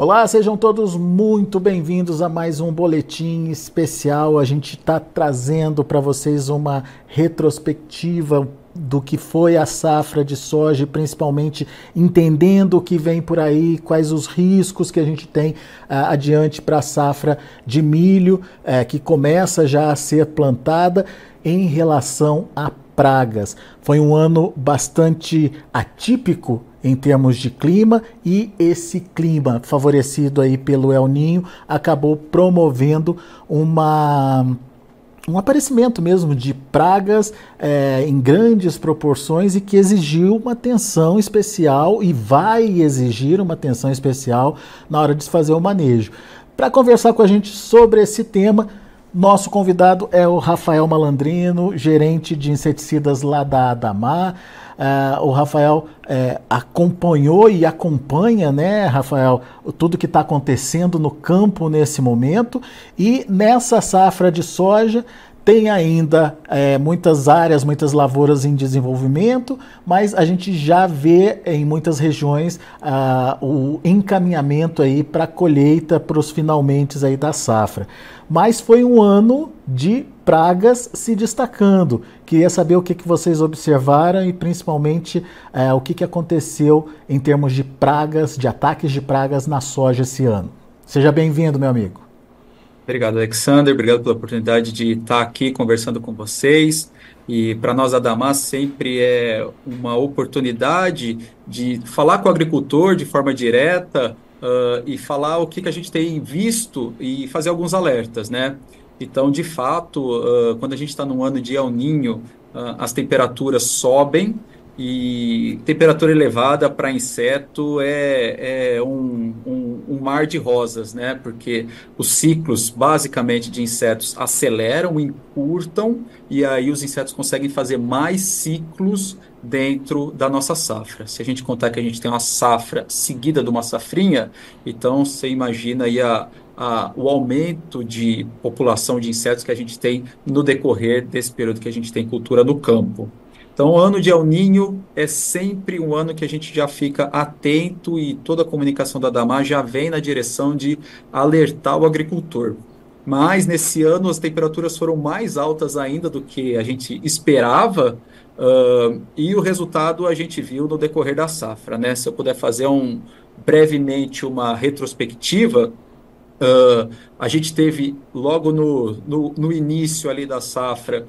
Olá, sejam todos muito bem-vindos a mais um boletim especial. A gente está trazendo para vocês uma retrospectiva do que foi a safra de soja, principalmente entendendo o que vem por aí, quais os riscos que a gente tem uh, adiante para a safra de milho, uh, que começa já a ser plantada em relação a pragas. Foi um ano bastante atípico em termos de clima e esse clima favorecido aí pelo El Ninho acabou promovendo uma um aparecimento mesmo de pragas é, em grandes proporções e que exigiu uma atenção especial e vai exigir uma atenção especial na hora de se fazer o manejo. Para conversar com a gente sobre esse tema, nosso convidado é o Rafael Malandrino, gerente de inseticidas lá da Adamar. Uh, o Rafael uh, acompanhou e acompanha, né, Rafael, tudo que está acontecendo no campo nesse momento. E nessa safra de soja, tem ainda é, muitas áreas, muitas lavouras em desenvolvimento, mas a gente já vê em muitas regiões ah, o encaminhamento aí para a colheita, para os finalmente aí da safra. Mas foi um ano de pragas se destacando. Queria saber o que, que vocês observaram e principalmente é, o que, que aconteceu em termos de pragas, de ataques de pragas na soja esse ano. Seja bem-vindo, meu amigo. Obrigado, Alexander. Obrigado pela oportunidade de estar aqui conversando com vocês. E para nós, a Damas, sempre é uma oportunidade de falar com o agricultor de forma direta uh, e falar o que, que a gente tem visto e fazer alguns alertas, né? Então, de fato, uh, quando a gente está num ano de El Ninho, uh, as temperaturas sobem, e temperatura elevada para inseto é, é um, um, um, mar de rosas, né? Porque os ciclos, basicamente, de insetos aceleram, encurtam, e aí os insetos conseguem fazer mais ciclos dentro da nossa safra. Se a gente contar que a gente tem uma safra seguida de uma safrinha, então você imagina aí a, a, o aumento de população de insetos que a gente tem no decorrer desse período que a gente tem cultura no campo. Então, o ano de El Ninho é sempre um ano que a gente já fica atento e toda a comunicação da Damar já vem na direção de alertar o agricultor. Mas nesse ano as temperaturas foram mais altas ainda do que a gente esperava, uh, e o resultado a gente viu no decorrer da safra. Né? Se eu puder fazer um, brevemente uma retrospectiva, uh, a gente teve logo no, no, no início ali da safra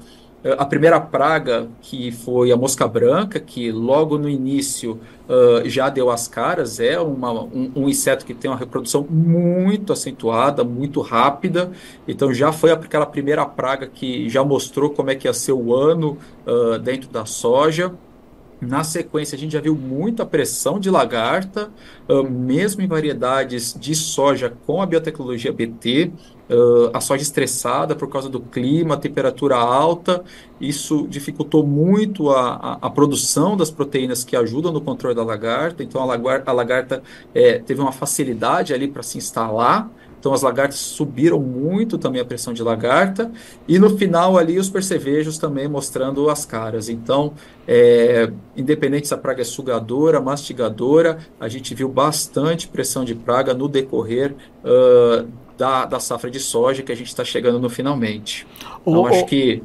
a primeira praga, que foi a mosca branca, que logo no início uh, já deu as caras, é uma, um, um, inseto que tem uma reprodução muito acentuada, muito rápida, então já foi aquela primeira praga que já mostrou como é que ia ser o ano uh, dentro da soja. Na sequência, a gente já viu muita pressão de lagarta, uh, mesmo em variedades de soja com a biotecnologia BT, uh, a soja estressada por causa do clima, temperatura alta. Isso dificultou muito a, a, a, produção das proteínas que ajudam no controle da lagarta. Então, a, lagarta, a lagarta é, teve uma facilidade ali para se instalar. Então as lagartas subiram muito também a pressão de lagarta e no final ali os percevejos também mostrando as caras. Então, é, independente se a praga é sugadora, mastigadora, a gente viu bastante pressão de praga no decorrer uh, da, da safra de soja que a gente está chegando no finalmente. Então, acho que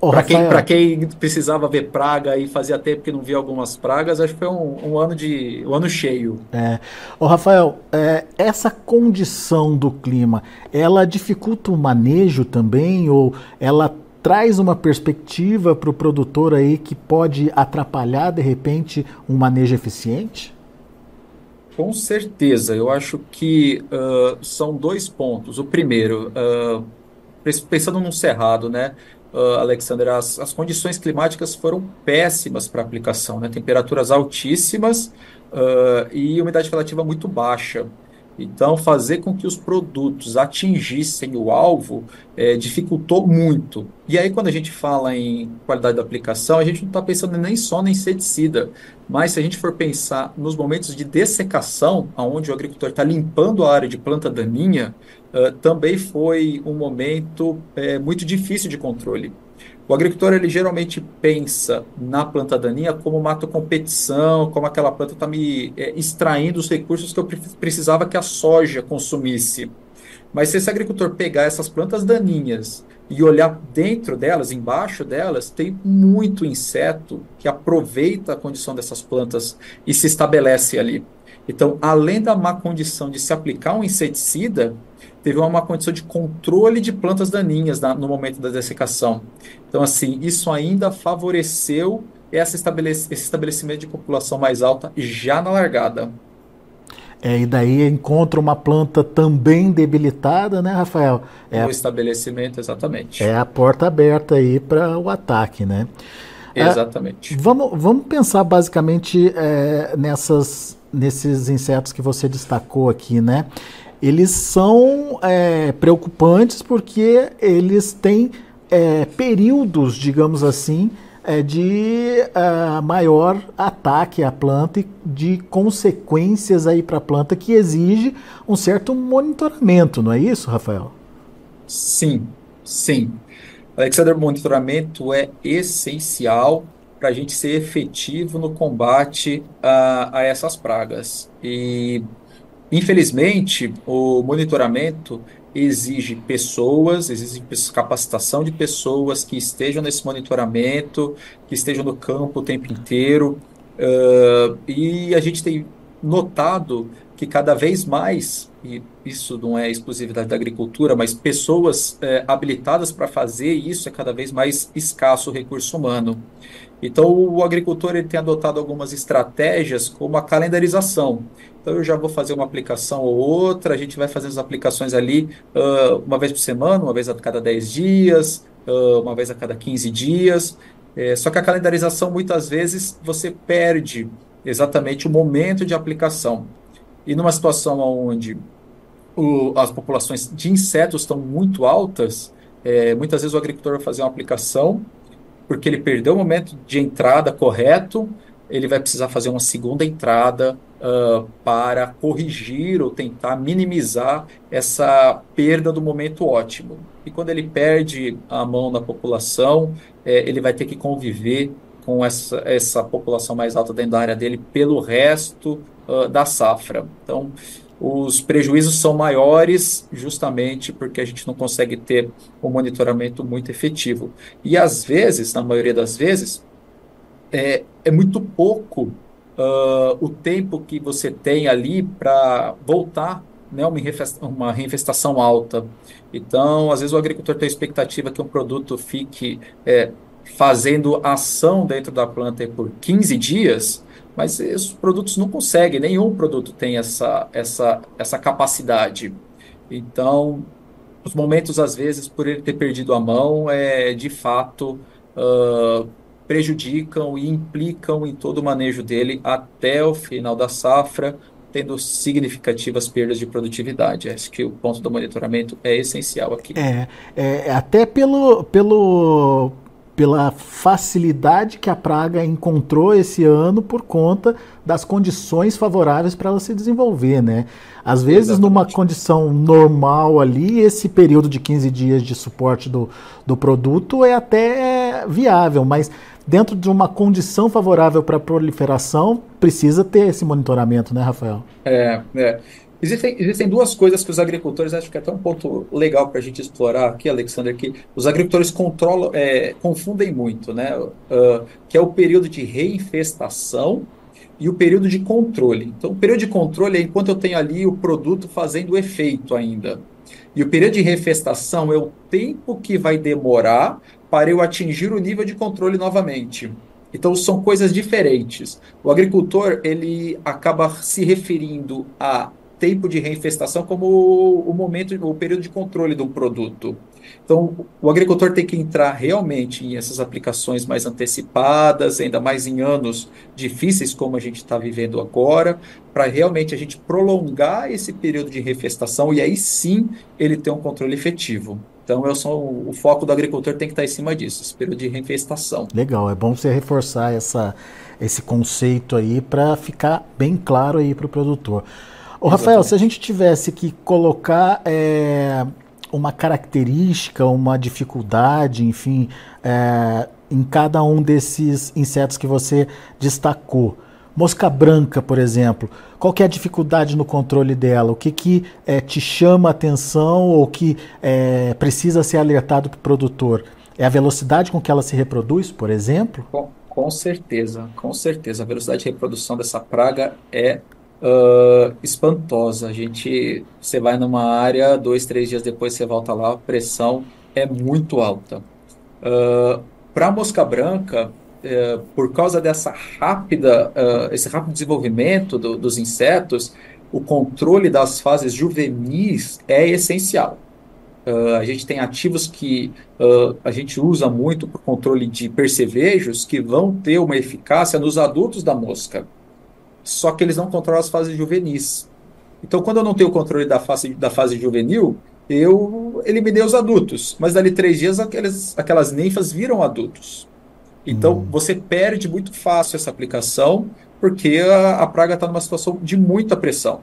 para quem, quem precisava ver praga e fazia tempo que não via algumas pragas, acho que foi um, um ano de um ano cheio. É. Ô, Rafael, é, essa condição do clima, ela dificulta o manejo também ou ela traz uma perspectiva para o produtor aí que pode atrapalhar de repente um manejo eficiente? Com certeza, eu acho que uh, são dois pontos. O primeiro, uh, pensando num cerrado, né? Uh, Alexander, as, as condições climáticas foram péssimas para aplicação, né? Temperaturas altíssimas uh, e umidade relativa muito baixa. Então, fazer com que os produtos atingissem o alvo é, dificultou muito. E aí, quando a gente fala em qualidade da aplicação, a gente não está pensando nem só no inseticida, mas se a gente for pensar nos momentos de dessecação, onde o agricultor está limpando a área de planta daninha, uh, também foi um momento é, muito difícil de controle. O agricultor ele geralmente pensa na planta daninha como uma competição, como aquela planta está me é, extraindo os recursos que eu precisava que a soja consumisse. Mas se esse agricultor pegar essas plantas daninhas e olhar dentro delas, embaixo delas, tem muito inseto que aproveita a condição dessas plantas e se estabelece ali. Então, além da má condição de se aplicar um inseticida, teve uma condição de controle de plantas daninhas na, no momento da dessecação. Então, assim, isso ainda favoreceu esse, estabelec esse estabelecimento de população mais alta já na largada. É, e daí encontra uma planta também debilitada, né, Rafael? É o estabelecimento, exatamente. É a porta aberta aí para o ataque, né? Exatamente. É, vamos, vamos pensar basicamente é, nessas, nesses insetos que você destacou aqui, né? Eles são é, preocupantes porque eles têm é, períodos, digamos assim, é, de uh, maior ataque à planta e de consequências aí para a planta que exige um certo monitoramento, não é isso, Rafael? Sim, sim. Alexander, monitoramento é essencial para a gente ser efetivo no combate a essas pragas. E, infelizmente, o monitoramento exige pessoas, exige capacitação de pessoas que estejam nesse monitoramento, que estejam no campo o tempo inteiro. Uh, e a gente tem notado que cada vez mais, e isso não é exclusividade da agricultura, mas pessoas é, habilitadas para fazer isso é cada vez mais escasso o recurso humano. Então, o agricultor ele tem adotado algumas estratégias, como a calendarização. Então, eu já vou fazer uma aplicação ou outra, a gente vai fazer as aplicações ali uh, uma vez por semana, uma vez a cada 10 dias, uh, uma vez a cada 15 dias. É, só que a calendarização, muitas vezes, você perde exatamente o momento de aplicação. E numa situação onde o, as populações de insetos estão muito altas, é, muitas vezes o agricultor vai fazer uma aplicação porque ele perdeu o momento de entrada correto, ele vai precisar fazer uma segunda entrada uh, para corrigir ou tentar minimizar essa perda do momento ótimo. E quando ele perde a mão na população, é, ele vai ter que conviver com essa, essa população mais alta dentro da área dele pelo resto uh, da safra. Então, os prejuízos são maiores justamente porque a gente não consegue ter um monitoramento muito efetivo. E às vezes, na maioria das vezes, é, é muito pouco uh, o tempo que você tem ali para voltar né, uma, uma reinfestação alta. Então, às vezes o agricultor tem a expectativa que um produto fique é, fazendo ação dentro da planta por 15 dias, mas esses produtos não conseguem, nenhum produto tem essa, essa, essa capacidade. Então, os momentos, às vezes, por ele ter perdido a mão, é, de fato, uh, prejudicam e implicam em todo o manejo dele até o final da safra, tendo significativas perdas de produtividade. Acho que o ponto do monitoramento é essencial aqui. É, é até pelo, pelo pela facilidade que a praga encontrou esse ano por conta das condições favoráveis para ela se desenvolver, né? Às vezes, Exatamente. numa condição normal ali, esse período de 15 dias de suporte do, do produto é até viável, mas dentro de uma condição favorável para proliferação, precisa ter esse monitoramento, né, Rafael? É, é. Existem, existem duas coisas que os agricultores, acho que é até um ponto legal para a gente explorar aqui, Alexander, que os agricultores controlam, é, confundem muito, né? Uh, que é o período de reinfestação e o período de controle. Então, o período de controle é enquanto eu tenho ali o produto fazendo efeito ainda. E o período de refestação é o tempo que vai demorar para eu atingir o nível de controle novamente. Então são coisas diferentes. O agricultor ele acaba se referindo a tempo de reinfestação como o, momento, o período de controle do produto. Então, o agricultor tem que entrar realmente em essas aplicações mais antecipadas, ainda mais em anos difíceis como a gente está vivendo agora, para realmente a gente prolongar esse período de refestação e aí sim ele ter um controle efetivo. Então, eu sou, o foco do agricultor tem que estar em cima disso, esse período de reinfestação. Legal, é bom você reforçar essa, esse conceito aí para ficar bem claro aí para o produtor. Ô, Rafael, se a gente tivesse que colocar é, uma característica, uma dificuldade, enfim, é, em cada um desses insetos que você destacou? Mosca branca, por exemplo, qual que é a dificuldade no controle dela? O que, que é, te chama a atenção ou que precisa ser alertado para o produtor? É a velocidade com que ela se reproduz, por exemplo? Com certeza, com certeza. A velocidade de reprodução dessa praga é uh, espantosa. A gente, você vai numa área, dois, três dias depois você volta lá, a pressão é muito alta. Uh, para a mosca branca, uh, por causa dessa rápida, uh, esse rápido desenvolvimento do, dos insetos, o controle das fases juvenis é essencial. Uh, a gente tem ativos que uh, a gente usa muito para o controle de percevejos que vão ter uma eficácia nos adultos da mosca. Só que eles não controlam as fases juvenis. Então, quando eu não tenho o controle da fase, da fase juvenil, eu eliminei os adultos. Mas dali três dias, aquelas, aquelas ninfas viram adultos. Então, hum. você perde muito fácil essa aplicação, porque a, a praga está numa situação de muita pressão.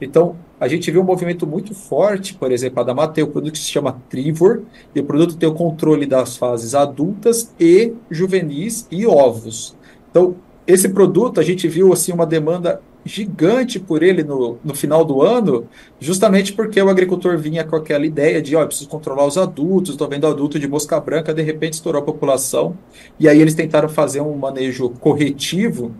Então, a gente vê um movimento muito forte, por exemplo, a Dama tem o produto que se chama Trivor, e o produto tem o controle das fases adultas e juvenis e ovos. Então, esse produto, a gente viu assim uma demanda gigante por ele no, no final do ano, justamente porque o agricultor vinha com aquela ideia de, ó, oh, preciso controlar os adultos, estou vendo adulto de mosca branca, de repente estourou a população, e aí eles tentaram fazer um manejo corretivo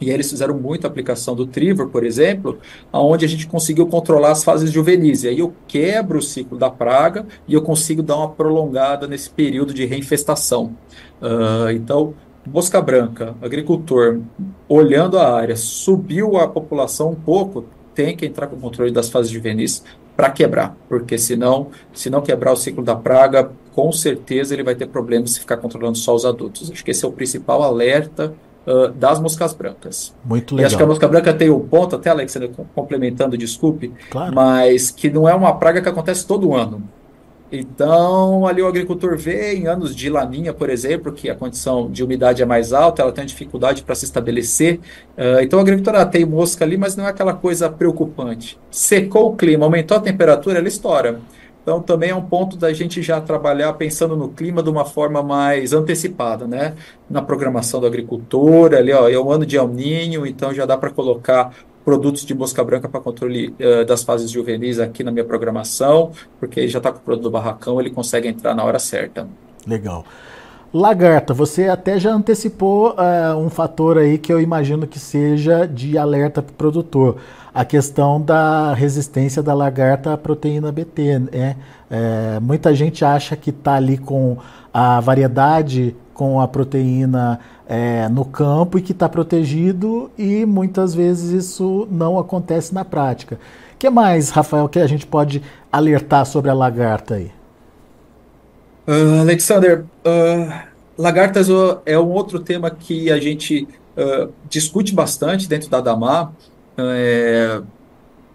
e eles fizeram muita aplicação do Trivor, por exemplo, onde a gente conseguiu controlar as fases juvenis. E aí eu quebro o ciclo da praga e eu consigo dar uma prolongada nesse período de reinfestação. Uh, então, mosca branca, agricultor, olhando a área, subiu a população um pouco, tem que entrar com o controle das fases juvenis para quebrar, porque senão, se não quebrar o ciclo da praga, com certeza ele vai ter problemas se ficar controlando só os adultos. Acho que esse é o principal alerta uh, das moscas brancas. Muito legal. E acho que a mosca branca tem o um ponto, até Alexandre complementando, desculpe, claro. mas que não é uma praga que acontece todo ano. Então, ali o agricultor vê em anos de laninha, por exemplo, que a condição de umidade é mais alta, ela tem dificuldade para se estabelecer. Uh, então, o agricultor ah, tem mosca ali, mas não é aquela coisa preocupante. Secou o clima, aumentou a temperatura, ela estoura. Então, também é um ponto da gente já trabalhar pensando no clima de uma forma mais antecipada, né? Na programação do agricultor, ali, ó, é um ano de El Ninho, então já dá para colocar produtos de mosca branca para controle uh, das fases juvenis aqui na minha programação, porque já está com o produto do barracão, ele consegue entrar na hora certa. Legal. Lagarta, você até já antecipou uh, um fator aí que eu imagino que seja de alerta para o produtor a questão da resistência da lagarta à proteína BT. Né? É, muita gente acha que está ali com a variedade com a proteína é, no campo e que está protegido e muitas vezes isso não acontece na prática. O que mais, Rafael, que a gente pode alertar sobre a lagarta aí? Uh, Alexander, uh, lagartas é um outro tema que a gente uh, discute bastante dentro da Damar. É,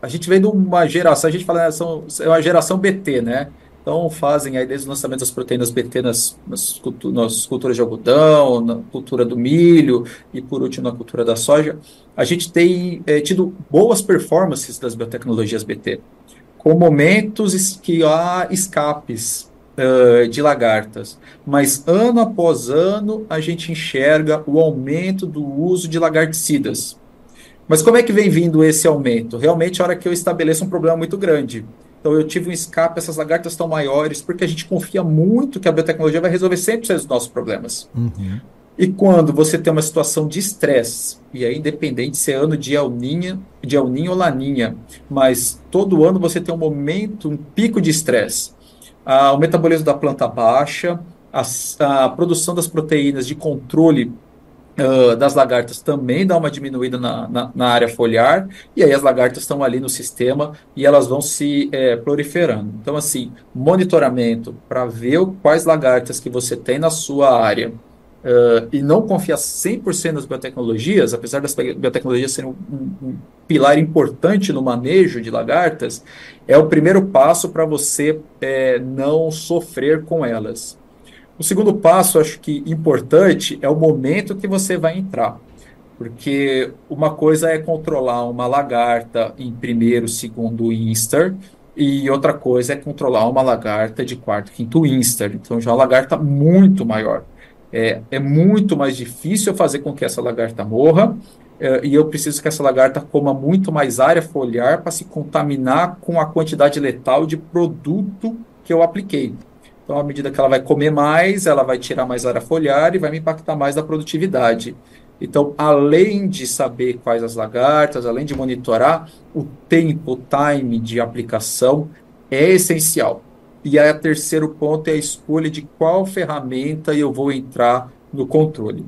a gente vem de uma geração, a gente fala, são, é uma geração BT, né? Então fazem aí desde o lançamento das proteínas BT nas, nas, nas culturas de algodão, na cultura do milho e por último na cultura da soja. A gente tem é, tido boas performances das biotecnologias BT, com momentos que há escapes uh, de lagartas, mas ano após ano a gente enxerga o aumento do uso de lagarticidas. Mas como é que vem vindo esse aumento? Realmente, a hora que eu estabeleço um problema muito grande. Então, eu tive um escape, essas lagartas estão maiores, porque a gente confia muito que a biotecnologia vai resolver 100% dos nossos problemas. Uhum. E quando você tem uma situação de estresse, e aí independente se é ano de El Ninha, de El Ninho ou Laninha, mas todo ano você tem um momento, um pico de estresse. Ah, o metabolismo da planta baixa, a, a produção das proteínas de controle Uh, das lagartas também dá uma diminuída na, na, na, área foliar, e aí as lagartas estão ali no sistema e elas vão se é, proliferando. Então, assim, monitoramento para ver quais lagartas que você tem na sua área uh, e não confiar 100% nas biotecnologias, apesar das biotecnologias serem um, um, pilar importante no manejo de lagartas, é o primeiro passo para você é, não sofrer com elas. O segundo passo, acho que importante, é o momento que você vai entrar. Porque uma coisa é controlar uma lagarta em primeiro, segundo instar, E outra coisa é controlar uma lagarta de quarto, quinto instar. Então, já é uma lagarta muito maior. É, é muito mais difícil fazer com que essa lagarta morra, é, e eu preciso que essa lagarta coma muito mais área foliar para se contaminar com a quantidade letal de produto que eu apliquei. Então, à medida que ela vai comer mais, ela vai tirar mais área foliar e vai me impactar mais da produtividade. Então, além de saber quais as lagartas, além de monitorar, o tempo, o time de aplicação é essencial. E aí, o terceiro ponto é a escolha de qual ferramenta eu vou entrar no controle.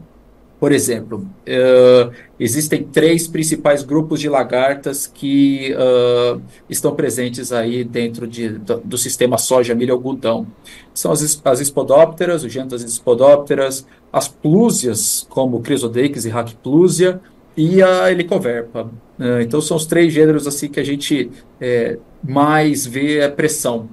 Por exemplo, uh, existem três principais grupos de lagartas que uh, estão presentes aí dentro de, do, do, sistema soja, milho e algodão. São as, as espodópteras, o gênero das espodópteras, as plúsias, como Chrysodeix e Hackplusia, e a helicoverpa. Uh, então, são os três gêneros assim que a gente é, mais vê a pressão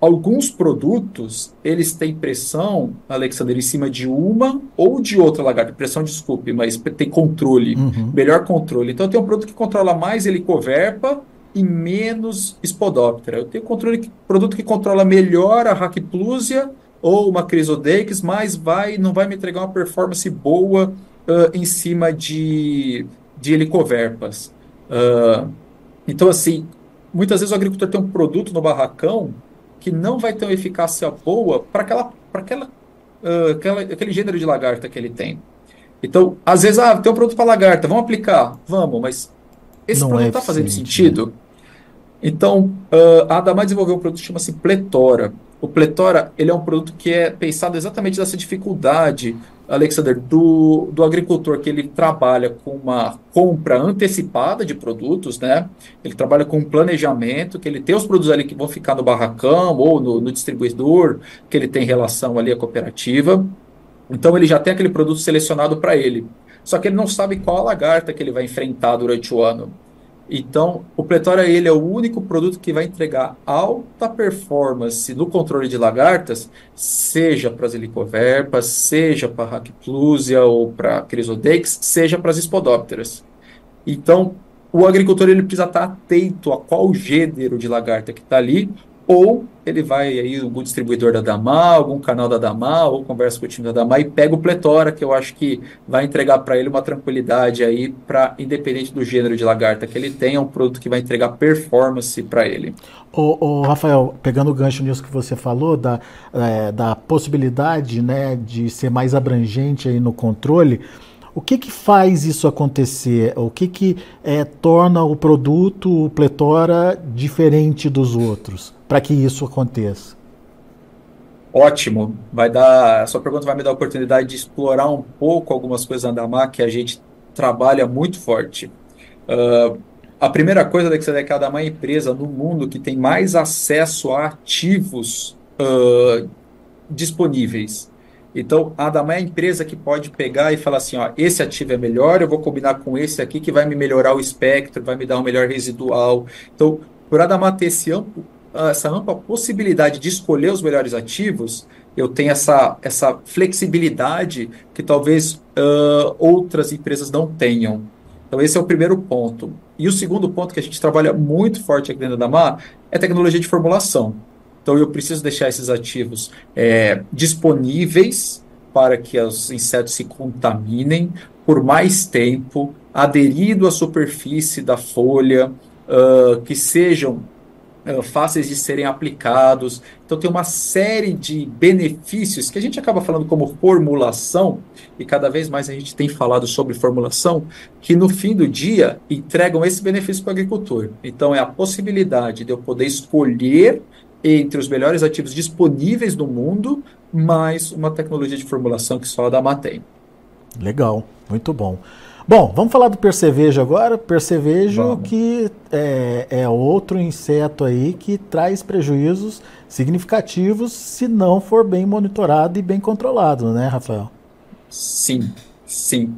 Alguns produtos, eles têm pressão, Alexander, em cima de uma ou de outra lagarta. Pressão, desculpe, mas tem controle, uhum. melhor controle. Então, eu tenho um produto que controla mais helicoverpa e menos Spodoptera. Eu tenho controle, produto que controla melhor a Hackplusia ou uma Chrysodeix, mas vai, não vai me entregar uma performance boa uh, em cima de, de helicoverpas. Uh, então, assim, muitas vezes o agricultor tem um produto no barracão que não vai ter uma eficácia boa para aquela, aquela, uh, aquela, aquele gênero de lagarta que ele tem. Então, às vezes, ah, tem um produto para lagarta, vamos aplicar? Vamos, mas esse não produto está é fazendo sentido? Né? Então, uh, a Adamar desenvolveu um produto que chama-se Pletora. O Pletora ele é um produto que é pensado exatamente nessa dificuldade Alexander, do, do agricultor que ele trabalha com uma compra antecipada de produtos, né? Ele trabalha com um planejamento, que ele tem os produtos ali que vão ficar no barracão ou no, no distribuidor, que ele tem relação ali à cooperativa. Então ele já tem aquele produto selecionado para ele. Só que ele não sabe qual a lagarta que ele vai enfrentar durante o ano. Então, o Pletora ele é o único produto que vai entregar alta performance no controle de lagartas, seja para as helicoverpas, seja para a Hackplusia ou para a Chrysodeix, seja para as espodópteras. Então, o agricultor ele precisa estar atento a qual gênero de lagarta que está ali, ou ele vai aí algum distribuidor da Damar, algum canal da Damar, ou conversa com o time da Damar e pega o Pletora, que eu acho que vai entregar para ele uma tranquilidade aí para independente do gênero de lagarta que ele tenha, é um produto que vai entregar performance para ele. O, Rafael, pegando o gancho nisso que você falou da, é, da possibilidade, né, de ser mais abrangente aí no controle, o que, que faz isso acontecer? O que, que é, torna o produto, o Pletora, diferente dos outros para que isso aconteça? Ótimo. Vai dar. A sua pergunta vai me dar a oportunidade de explorar um pouco algumas coisas da Andamar que a gente trabalha muito forte. Uh, a primeira coisa que você é que a Andamar é a empresa no mundo que tem mais acesso a ativos uh, disponíveis. Então, a Adama é a empresa que pode pegar e falar assim, ó, esse ativo é melhor, eu vou combinar com esse aqui que vai me melhorar o espectro, vai me dar um melhor residual. Então, por Adama ter esse amplo, essa ampla possibilidade de escolher os melhores ativos, eu tenho essa, essa flexibilidade que talvez uh, outras empresas não tenham. Então, esse é o primeiro ponto. E o segundo ponto que a gente trabalha muito forte aqui dentro da Adama é tecnologia de formulação. Então eu preciso deixar esses ativos é, disponíveis para que os insetos se contaminem por mais tempo, aderido à superfície da folha, uh, que sejam uh, fáceis de serem aplicados. Então tem uma série de benefícios que a gente acaba falando como formulação, e cada vez mais a gente tem falado sobre formulação, que no fim do dia entregam esse benefício para o agricultor. Então é a possibilidade de eu poder escolher entre os melhores ativos disponíveis no mundo, mais uma tecnologia de formulação que só a Dama tem. Legal, muito bom. Bom, vamos falar do percevejo agora. Percevejo vamos. que é, é, outro inseto aí que traz prejuízos significativos se não for bem monitorado e bem controlado, né, Rafael? Sim, sim.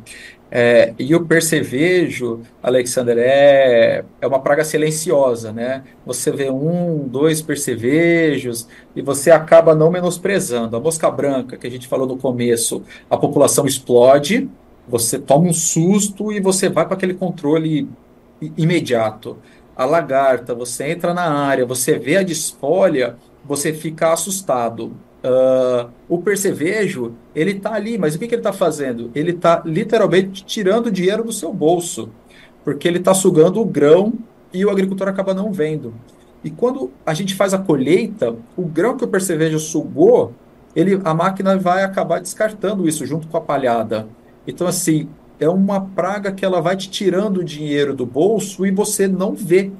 É, e o percevejo, Alexander, é, é uma praga silenciosa, né? Você vê um, dois percevejos e você acaba não menosprezando. A mosca branca, que a gente falou no começo, a população explode, você toma um susto e você vai para aquele controle imediato. a lagarta, você entra na área, você vê a desfolha, você fica assustado. Uh, o percevejo, ele está ali, mas o que, que ele está fazendo? Ele está literalmente tirando dinheiro do seu bolso, porque ele está sugando o grão e o agricultor acaba não vendo. E quando a gente faz a colheita, o grão que o percevejo sugou, ele, a máquina vai acabar descartando isso junto com a palhada. Então, assim, é uma praga que ela vai te tirando o dinheiro do bolso e você não vê.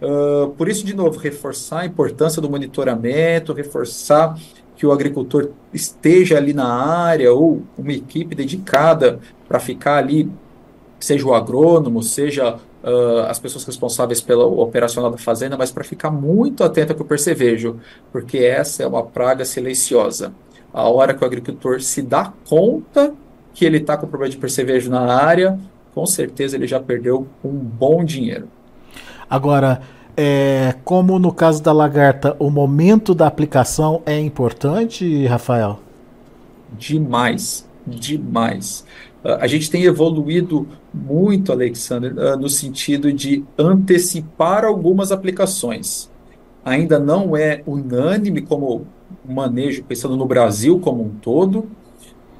Uh, por isso, de novo, reforçar a importância do monitoramento, reforçar que o agricultor esteja ali na área ou uma equipe dedicada para ficar ali, seja o agrônomo, seja uh, as pessoas responsáveis pelo operacional da fazenda, mas para ficar muito atento com o percevejo, porque essa é uma praga silenciosa. A hora que o agricultor se dá conta que ele está com problema de percevejo na área, com certeza ele já perdeu um bom dinheiro. Agora, é, como no caso da lagarta, o momento da aplicação é importante, Rafael? Demais, demais. Uh, a gente tem evoluído muito, Alexander, uh, no sentido de antecipar algumas aplicações. Ainda não é unânime como manejo, pensando no Brasil como um todo,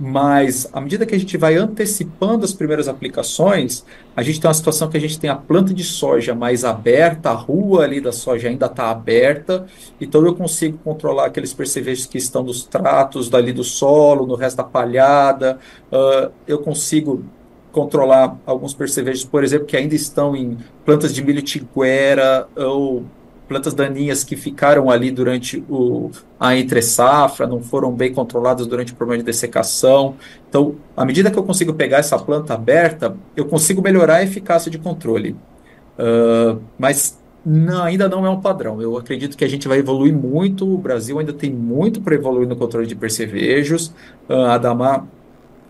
mas à medida que a gente vai antecipando as primeiras aplicações, a gente tem uma situação que a gente tem a planta de soja mais aberta, a rua ali da soja ainda está aberta, então eu consigo controlar aqueles percevejos que estão nos tratos dali do solo, no resto da palhada, uh, eu consigo controlar alguns percevejos, por exemplo, que ainda estão em plantas de milho tiguera ou plantas daninhas que ficaram ali durante o, a entre-safra, não foram bem controladas durante o problema de dessecação. Então, à medida que eu consigo pegar essa planta aberta, eu consigo melhorar a eficácia de controle. Uh, mas não, ainda não é um padrão. Eu acredito que a gente vai evoluir muito. O Brasil ainda tem muito para evoluir no controle de percevejos. Uh, a Damar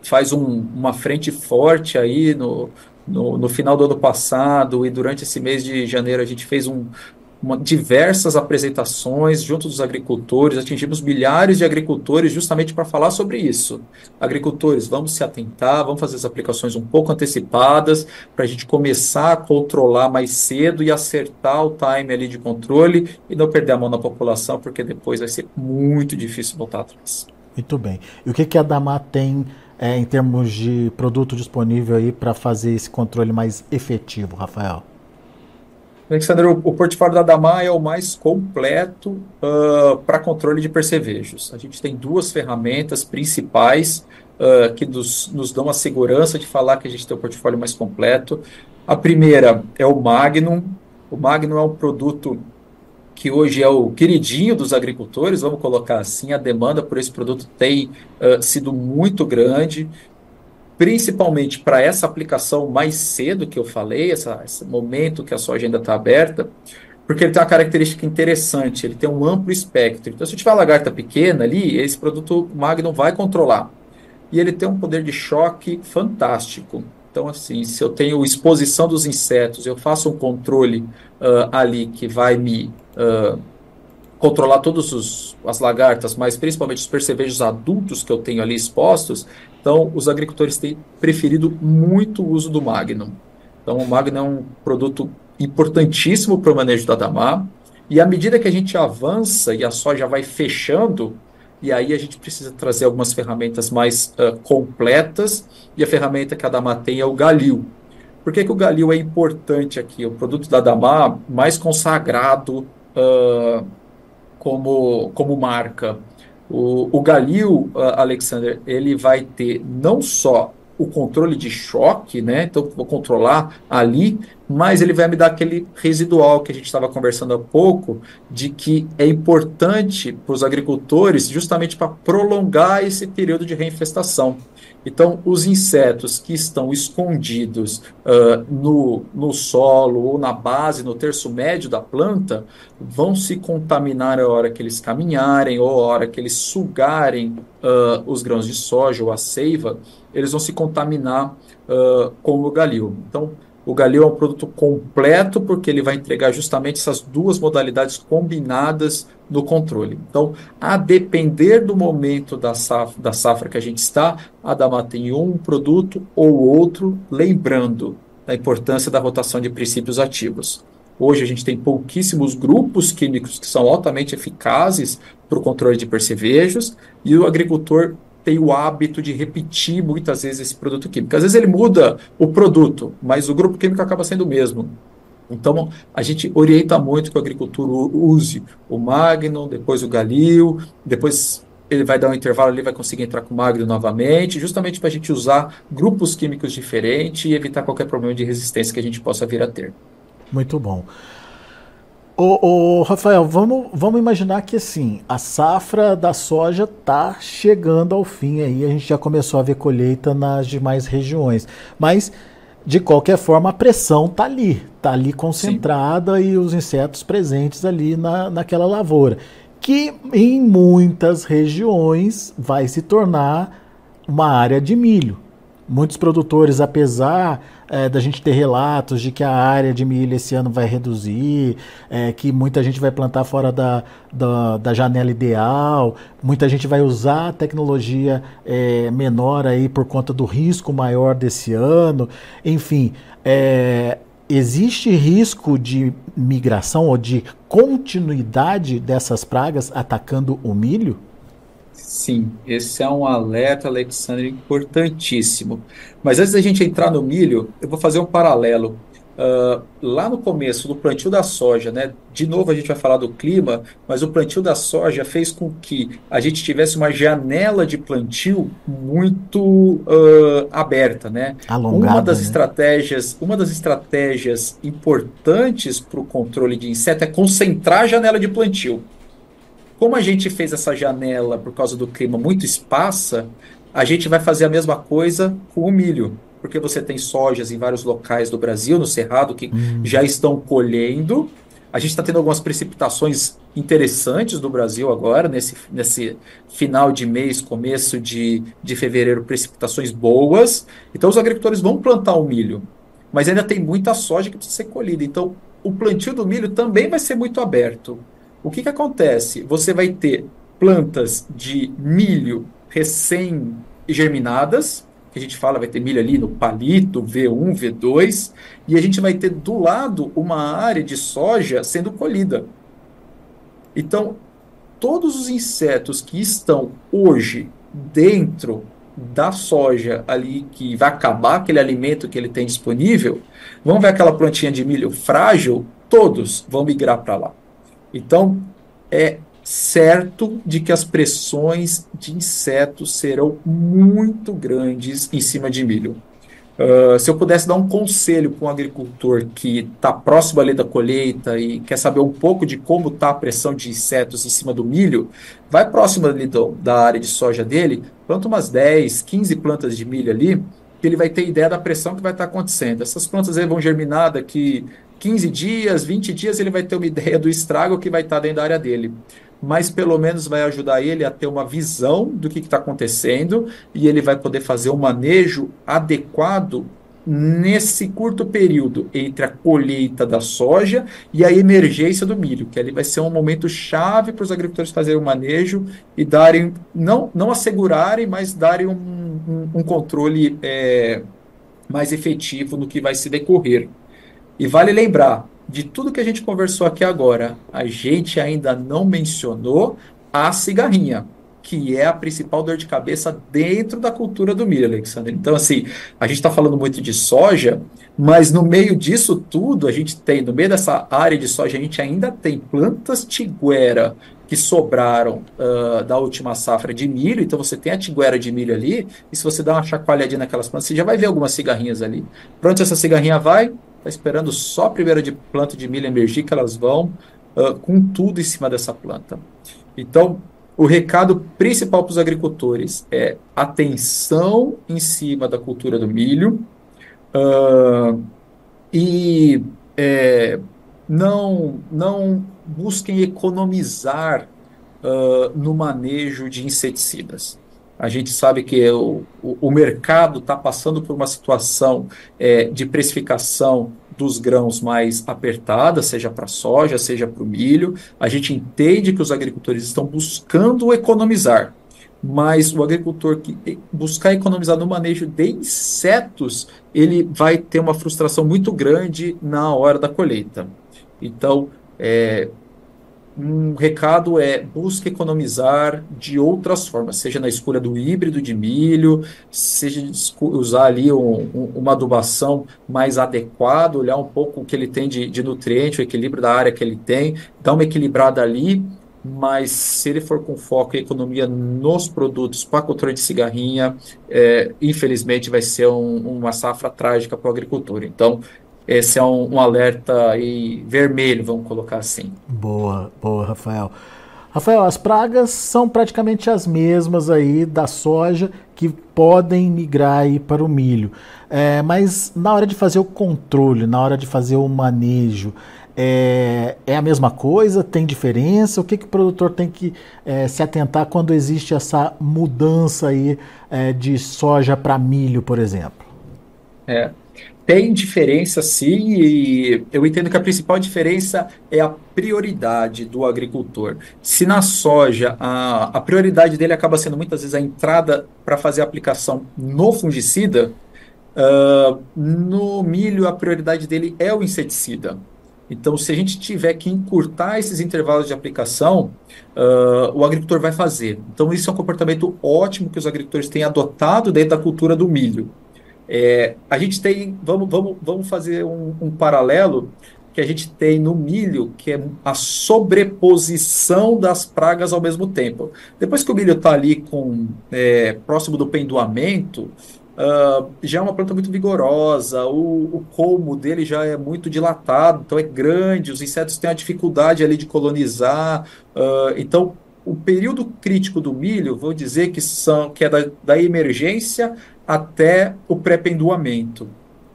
faz um, uma frente forte aí no, no, no, final do ano passado e durante esse mês de janeiro a gente fez um, uma, diversas apresentações junto dos agricultores, atingimos milhares de agricultores justamente para falar sobre isso. Agricultores, vamos se atentar, vamos fazer as aplicações um pouco antecipadas, para a gente começar a controlar mais cedo e acertar o time ali de controle e não perder a mão na população, porque depois vai ser muito difícil voltar atrás. Muito bem. E o que, que a Damar tem é, em termos de produto disponível aí para fazer esse controle mais efetivo, Rafael? Alexandre, o, portfólio da Damar é o mais completo uh, para controle de percevejos. A gente tem duas ferramentas principais uh, que nos, nos dão a segurança de falar que a gente tem o portfólio mais completo. A primeira é o Magnum. O Magnum é um produto que hoje é o queridinho dos agricultores, vamos colocar assim, a demanda por esse produto tem uh, sido muito grande principalmente para essa aplicação mais cedo que eu falei, essa, esse momento que a sua agenda está aberta, porque ele tem uma característica interessante, ele tem um amplo espectro. Então, se eu tiver lagarta pequena ali, esse produto Magnum vai controlar. E ele tem um poder de choque fantástico. Então, assim, se eu tenho exposição dos insetos, eu faço um controle uh, ali que vai me uh, controlar todas as lagartas, mas principalmente os percevejos adultos que eu tenho ali expostos, então os agricultores têm preferido muito o uso do Magnum. Então o Magnum é um produto importantíssimo para o manejo da Damar, e à medida que a gente avança e a soja vai fechando, e aí a gente precisa trazer algumas ferramentas mais uh, completas, e a ferramenta que a Damar tem é o Galil. Por que, que o Galil é importante aqui? O produto da Damar mais consagrado uh, como, como marca. O, o Galil, uh, Alexander, ele vai ter não só o controle de choque, né? Então, vou controlar ali, mas ele vai me dar aquele residual que a gente estava conversando há pouco, de que é importante para os agricultores justamente para prolongar esse período de reinfestação. Então, os insetos que estão escondidos uh, no, no solo ou na base, no terço médio da planta, vão se contaminar a hora que eles caminharem ou a hora que eles sugarem uh, os grãos de soja ou a seiva, eles vão se contaminar uh, com o galil. Então, o Galil é um produto completo porque ele vai entregar justamente essas duas modalidades combinadas no controle. Então, a depender do momento da safra, da safra que a gente está, a Dama tem um produto ou outro, lembrando da importância da rotação de princípios ativos. Hoje a gente tem pouquíssimos grupos químicos que são altamente eficazes para o controle de percevejos, e o agricultor tem o hábito de repetir muitas vezes esse produto químico. Às vezes ele muda o produto, mas o grupo químico acaba sendo o mesmo. Então, a gente orienta muito que o agricultor use o Magnum, depois o Galil, depois ele vai dar um intervalo ali, vai conseguir entrar com o Magnum novamente, justamente para a gente usar grupos químicos diferentes e evitar qualquer problema de resistência que a gente possa vir a ter. Muito bom. Ô, ô, Rafael, vamos, vamos imaginar que assim, a safra da soja está chegando ao fim aí, a gente já começou a ver colheita nas demais regiões. Mas, de qualquer forma, a pressão está ali, está ali concentrada Sim. e os insetos presentes ali na, naquela lavoura. Que em muitas regiões vai se tornar uma área de milho. Muitos produtores, apesar é, da gente ter relatos de que a área de milho esse ano vai reduzir, é, que muita gente vai plantar fora da, da, da, janela ideal, muita gente vai usar a tecnologia é, menor aí por conta do risco maior desse ano. Enfim, é, existe risco de migração ou de continuidade dessas pragas atacando o milho? Sim, esse é um alerta, Alexandre, importantíssimo. Mas antes da gente entrar no milho, eu vou fazer um paralelo. Uh, lá no começo do plantio da soja, né? De novo a gente vai falar do clima, mas o plantio da soja fez com que a gente tivesse uma janela de plantio muito uh, aberta, né? Alongada, uma das né? estratégias, uma das estratégias importantes para o controle de inseto é concentrar a janela de plantio. Como a gente fez essa janela por causa do clima muito espaça, a gente vai fazer a mesma coisa com o milho. Porque você tem sojas em vários locais do Brasil, no Cerrado, que hum. já estão colhendo. A gente está tendo algumas precipitações interessantes do Brasil agora, nesse, nesse final de mês, começo de, de fevereiro, precipitações boas. Então, os agricultores vão plantar o milho, mas ainda tem muita soja que precisa ser colhida. Então, o plantio do milho também vai ser muito aberto. O que, que acontece? Você vai ter plantas de milho recém-germinadas, que a gente fala, vai ter milho ali no palito, V1, V2, e a gente vai ter do lado uma área de soja sendo colhida. Então, todos os insetos que estão hoje dentro da soja ali, que vai acabar aquele alimento que ele tem disponível, vão ver aquela plantinha de milho frágil, todos vão migrar para lá. Então, é certo de que as pressões de insetos serão muito grandes em cima de milho. Uh, se eu pudesse dar um conselho para um agricultor que está próximo ali da colheita e quer saber um pouco de como está a pressão de insetos em cima do milho, vai próximo ali do, da área de soja dele, planta umas 10, 15 plantas de milho ali, que ele vai ter ideia da pressão que vai estar tá acontecendo. Essas plantas aí vão germinar daqui 15 dias, 20 dias, ele vai ter uma ideia do estrago que vai estar dentro da área dele. Mas pelo menos vai ajudar ele a ter uma visão do que está acontecendo e ele vai poder fazer um manejo adequado nesse curto período entre a colheita da soja e a emergência do milho, que ali vai ser um momento chave para os agricultores fazerem o manejo e darem, não, não assegurarem, mas darem um, um, um controle é, mais efetivo no que vai se decorrer. E vale lembrar, de tudo que a gente conversou aqui agora, a gente ainda não mencionou a cigarrinha, que é a principal dor de cabeça dentro da cultura do milho, Alexandre. Então, assim, a gente está falando muito de soja, mas no meio disso tudo, a gente tem, no meio dessa área de soja, a gente ainda tem plantas tiguera que sobraram uh, da última safra de milho, então você tem a tiguera de milho ali, e se você dá uma chacoalhadinha naquelas plantas, você já vai ver algumas cigarrinhas ali. Pronto, essa cigarrinha vai, está esperando só a primeira de planta de milho emergir, que elas vão uh, com tudo em cima dessa planta. Então, o recado principal para os agricultores é atenção em cima da cultura do milho uh, e é, não, não busquem economizar uh, no manejo de inseticidas. A gente sabe que o, o, mercado está passando por uma situação é, de precificação dos grãos mais apertada, seja para soja, seja para o milho. A gente entende que os agricultores estão buscando economizar, mas o agricultor que buscar economizar no manejo de insetos, ele vai ter uma frustração muito grande na hora da colheita. Então, é, um recado é busque economizar de outras formas, seja na escolha do híbrido de milho, seja usar ali um, um, uma adubação mais adequada, olhar um pouco o que ele tem de, de nutriente, o equilíbrio da área que ele tem, dar uma equilibrada ali, mas se ele for com foco em economia nos produtos para controle de cigarrinha, é, infelizmente vai ser um, uma safra trágica para o agricultor. Então, esse é um, um alerta aí vermelho, vamos colocar assim. Boa, boa, Rafael. Rafael, as pragas são praticamente as mesmas aí da soja que podem migrar aí para o milho. É, mas na hora de fazer o controle, na hora de fazer o manejo, é, é a mesma coisa? Tem diferença? O que, que o produtor tem que é, se atentar quando existe essa mudança aí é, de soja para milho, por exemplo? É, tem diferença sim, e eu entendo que a principal diferença é a prioridade do agricultor. Se na soja a, a prioridade dele acaba sendo muitas vezes a entrada para fazer a aplicação no fungicida, uh, no milho a prioridade dele é o inseticida. Então, se a gente tiver que encurtar esses intervalos de aplicação, uh, o agricultor vai fazer. Então, isso é um comportamento ótimo que os agricultores têm adotado dentro da cultura do milho. É, a gente tem, vamos, vamos, vamos fazer um, um, paralelo que a gente tem no milho, que é a sobreposição das pragas ao mesmo tempo. Depois que o milho está ali com é, próximo do pendoamento, uh, já é uma planta muito vigorosa, o, o colmo dele já é muito dilatado, então é grande, os insetos têm a dificuldade ali de colonizar, uh, então o período crítico do milho, vou dizer que são que é da, da emergência até o pré-pendoamento.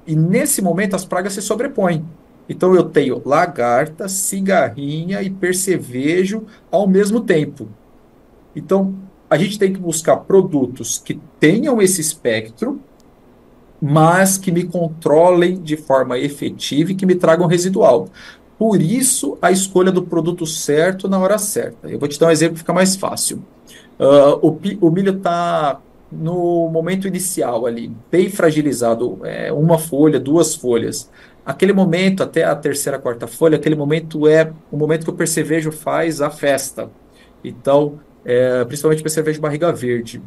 E nesse momento as pragas se sobrepõem. Então eu tenho lagarta, cigarrinha e percevejo ao mesmo tempo. Então a gente tem que buscar produtos que tenham esse espectro, mas que me controlem de forma efetiva e que me tragam residual. Por isso, a escolha do produto certo na hora certa. Eu vou te dar um exemplo que fica mais fácil. Uh, o, o milho está no momento inicial ali, bem fragilizado, é, uma folha, duas folhas. Aquele momento, até a terceira, quarta folha, aquele momento é o momento que o percevejo faz a festa. Então, é, principalmente o percevejo barriga verde.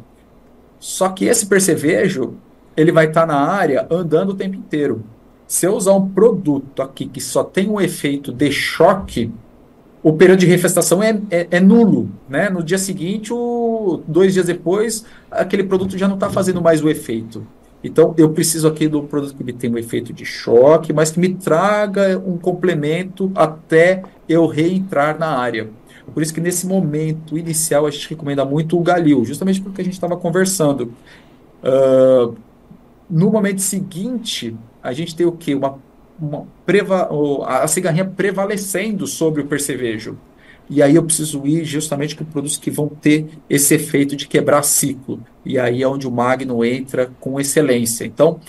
Só que esse percevejo, ele vai estar tá na área andando o tempo inteiro. Se eu usar um produto aqui que só tem um efeito de choque, o período de refestação é, é, é, nulo, né? No dia seguinte, o, dois dias depois, aquele produto já não está fazendo mais o efeito. Então, eu preciso aqui do produto que me tenha um efeito de choque, mas que me traga um complemento até eu reentrar na área. Por isso que nesse momento inicial a gente recomenda muito o galil, justamente porque a gente estava conversando. Uh, no momento seguinte, a gente tem o quê? Uma uma preva, a cigarrinha prevalecendo sobre o percevejo. E aí eu preciso ir justamente com produtos que vão ter esse efeito de quebrar ciclo. E aí é onde o Magno entra com excelência. Então,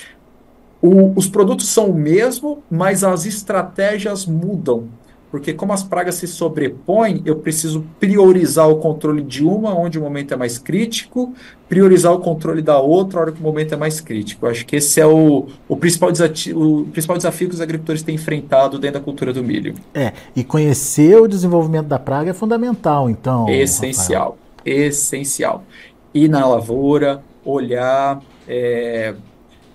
o, os produtos são o mesmo, mas as estratégias mudam porque como as pragas se sobrepõem, eu preciso priorizar o controle de uma onde o momento é mais crítico, priorizar o controle da outra hora que o momento é mais crítico. Eu acho que esse é o, o, principal desafio, o principal desafio que os agricultores têm enfrentado dentro da cultura do milho. É, e conhecer o desenvolvimento da praga é fundamental, então. Essencial, Rafael. essencial. Ir na lavoura, olhar. É...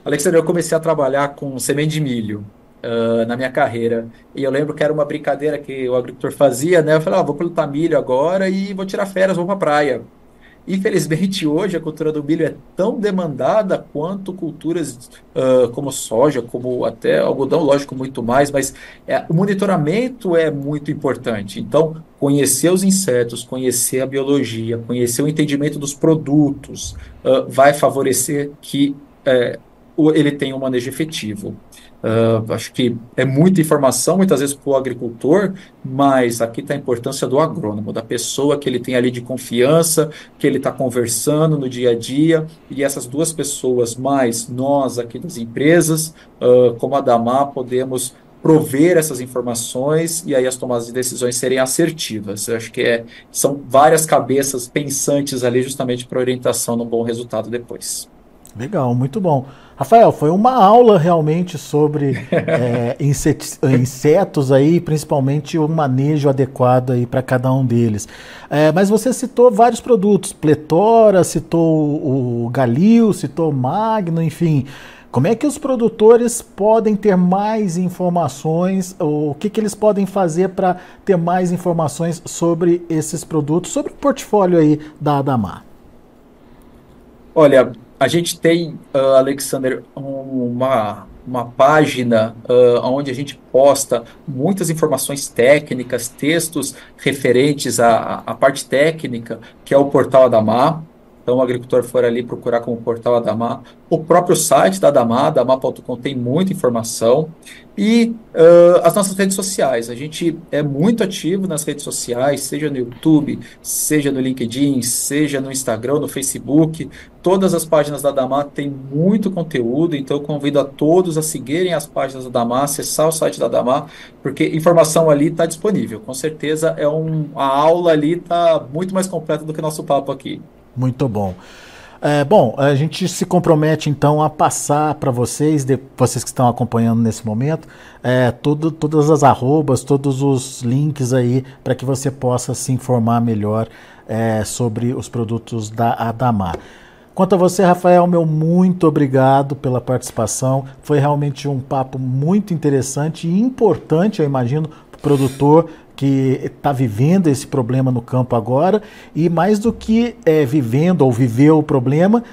Alexandre, eu comecei a trabalhar com semente de milho uh, na minha carreira. E eu lembro que era uma brincadeira que o agricultor fazia, né? Eu falei, ah, vou plantar milho agora e vou tirar férias, vou para praia. Infelizmente, hoje a cultura do milho é tão demandada quanto culturas uh, como soja, como até algodão, lógico, muito mais, mas é, o monitoramento é muito importante. Então, conhecer os insetos, conhecer a biologia, conhecer o entendimento dos produtos, uh, vai favorecer que uh, ele tenha um manejo efetivo. Uh, acho que é muita informação, muitas vezes, para o agricultor, mas aqui está a importância do agrônomo, da pessoa que ele tem ali de confiança, que ele está conversando no dia a dia, e essas duas pessoas, mais nós aqui das empresas, uh, como a Damar, podemos prover essas informações e aí as tomadas de decisões serem assertivas. Eu acho que é, são várias cabeças pensantes ali justamente para orientação num bom resultado depois. Legal, muito bom. Rafael, foi uma aula realmente sobre é, insetos aí, principalmente o manejo adequado aí para cada um deles. É, mas você citou vários produtos, Pletora, citou o Galil, citou o Magno, enfim. Como é que os produtores podem ter mais informações? O que, que eles podem fazer para ter mais informações sobre esses produtos, sobre o portfólio aí da Adamar? Olha, a gente tem, uh, Alexander, uma, uma página uh, onde a gente posta muitas informações técnicas, textos referentes à, à parte técnica, que é o portal Adamar. Então, o agricultor for ali procurar como portal Adamar. O próprio site da Adamar, adamar.com, tem muita informação. E uh, as nossas redes sociais. A gente é muito ativo nas redes sociais, seja no YouTube, seja no LinkedIn, seja no Instagram, no Facebook. Todas as páginas da Adamar têm muito conteúdo, então eu convido a todos a seguirem as páginas da Adamar, acessar o site da Adamar, porque informação ali está disponível. Com certeza é um, a aula ali está muito mais completa do que nosso papo aqui. Muito bom. É, bom, a gente se compromete então a passar para vocês, de, vocês que estão acompanhando nesse momento, é, tudo, todas as arrobas, todos os links aí para que você possa se informar melhor é, sobre os produtos da Adamar. Quanto a você, Rafael, meu muito obrigado pela participação. Foi realmente um papo muito interessante e importante, eu imagino, para o produtor que está vivendo esse problema no campo agora e mais do que é, vivendo ou viveu o problema,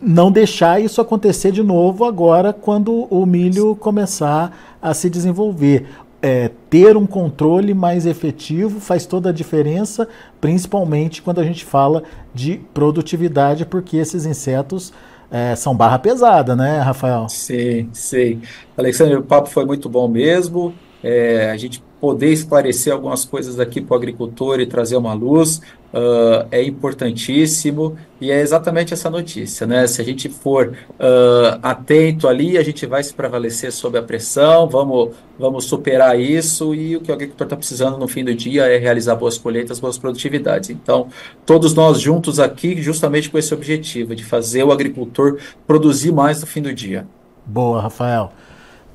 não deixar isso acontecer de novo agora quando o milho começar a se desenvolver. É, ter um controle mais efetivo faz toda a diferença, principalmente quando a gente fala de produtividade, porque esses insetos é, são barra pesada, né, Rafael? Sim, sim. Alexandre, o papo foi muito bom mesmo. É, a gente poder esclarecer algumas coisas aqui para o agricultor e trazer uma luz uh, é importantíssimo e é exatamente essa notícia, né? Se a gente for uh, atento ali, a gente vai se prevalecer sob a pressão, vamos, vamos superar isso e o que o agricultor está precisando no fim do dia é realizar boas colheitas, boas produtividades. Então, todos nós juntos aqui, justamente com esse objetivo de fazer o agricultor produzir mais no fim do dia. Boa, Rafael.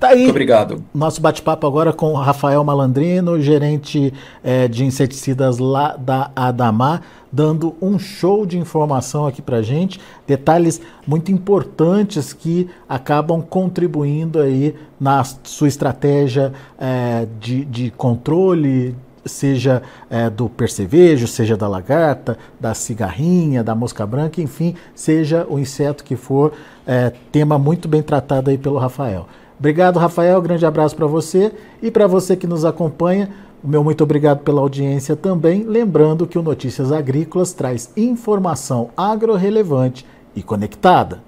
Tá aí. Muito obrigado. Nosso bate-papo agora com Rafael Malandrino, gerente é, de inseticidas lá da Adamar, dando um show de informação aqui para gente, detalhes muito importantes que acabam contribuindo aí na sua estratégia é, de, de controle seja é, do percevejo, seja da lagarta, da cigarrinha, da mosca branca, enfim, seja o inseto que for, é, tema muito bem tratado aí pelo Rafael. Obrigado, Rafael. Grande abraço para você e para você que nos acompanha. O meu muito obrigado pela audiência também. Lembrando que o Notícias Agrícolas traz informação agro-relevante e conectada.